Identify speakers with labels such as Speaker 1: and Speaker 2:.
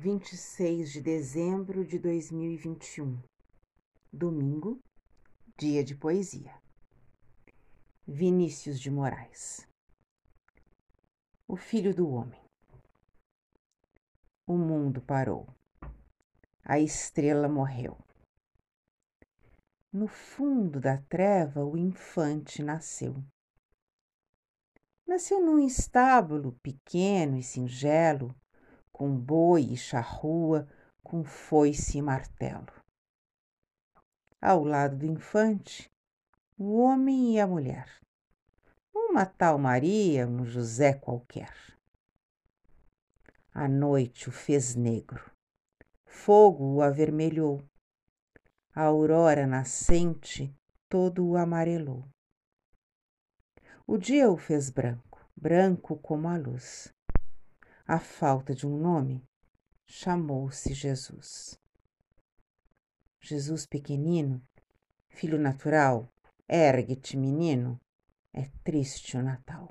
Speaker 1: 26 de dezembro de 2021, domingo, dia de poesia. Vinícius de Moraes. O filho do homem. O mundo parou. A estrela morreu. No fundo da treva, o infante nasceu. Nasceu num estábulo pequeno e singelo, com boi e charrua, com foice e martelo. Ao lado do infante, o homem e a mulher. Uma tal Maria, um José qualquer. A noite o fez negro, fogo o avermelhou, a aurora nascente todo o amarelou. O dia o fez branco, branco como a luz à falta de um nome, chamou-se Jesus. Jesus pequenino, filho natural, ergue-te, menino, é triste o Natal.